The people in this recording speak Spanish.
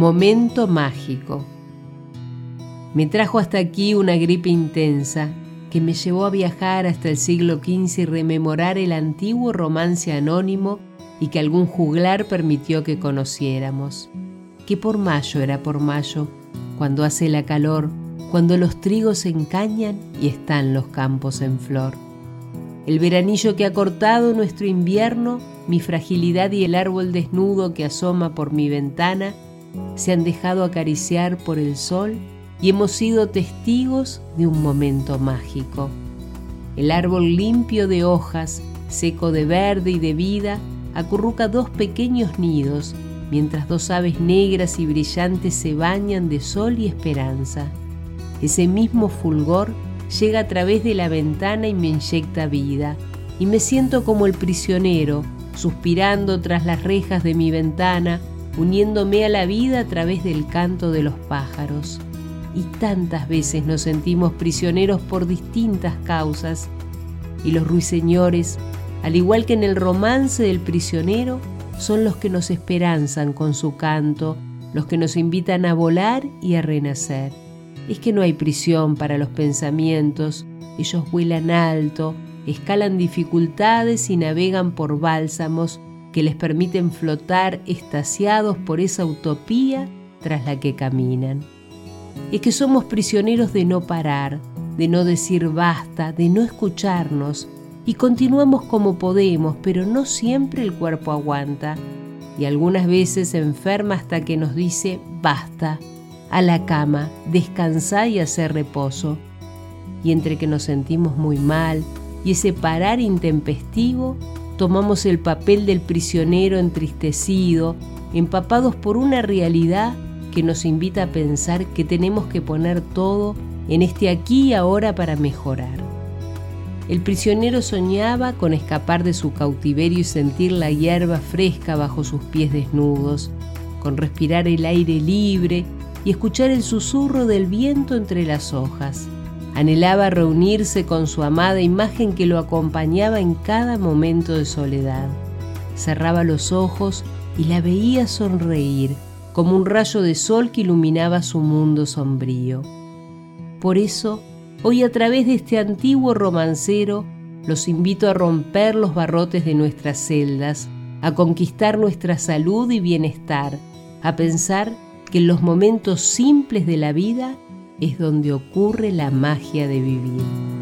Momento mágico. Me trajo hasta aquí una gripe intensa que me llevó a viajar hasta el siglo XV y rememorar el antiguo romance anónimo y que algún juglar permitió que conociéramos. Que por mayo era por mayo, cuando hace la calor, cuando los trigos se encañan y están los campos en flor. El veranillo que ha cortado nuestro invierno, mi fragilidad y el árbol desnudo que asoma por mi ventana, se han dejado acariciar por el sol y hemos sido testigos de un momento mágico. El árbol limpio de hojas, seco de verde y de vida, acurruca dos pequeños nidos, mientras dos aves negras y brillantes se bañan de sol y esperanza. Ese mismo fulgor llega a través de la ventana y me inyecta vida, y me siento como el prisionero, suspirando tras las rejas de mi ventana, uniéndome a la vida a través del canto de los pájaros y tantas veces nos sentimos prisioneros por distintas causas, y los ruiseñores, al igual que en el romance del prisionero, son los que nos esperanzan con su canto, los que nos invitan a volar y a renacer. Es que no hay prisión para los pensamientos, ellos vuelan alto, escalan dificultades y navegan por bálsamos que les permiten flotar estasiados por esa utopía tras la que caminan es que somos prisioneros de no parar, de no decir basta, de no escucharnos, y continuamos como podemos, pero no siempre el cuerpo aguanta, y algunas veces enferma hasta que nos dice basta, a la cama, descansar y hacer reposo. Y entre que nos sentimos muy mal y ese parar intempestivo, tomamos el papel del prisionero entristecido, empapados por una realidad que nos invita a pensar que tenemos que poner todo en este aquí y ahora para mejorar. El prisionero soñaba con escapar de su cautiverio y sentir la hierba fresca bajo sus pies desnudos, con respirar el aire libre y escuchar el susurro del viento entre las hojas. Anhelaba reunirse con su amada imagen que lo acompañaba en cada momento de soledad. Cerraba los ojos y la veía sonreír como un rayo de sol que iluminaba su mundo sombrío. Por eso, hoy a través de este antiguo romancero, los invito a romper los barrotes de nuestras celdas, a conquistar nuestra salud y bienestar, a pensar que en los momentos simples de la vida es donde ocurre la magia de vivir.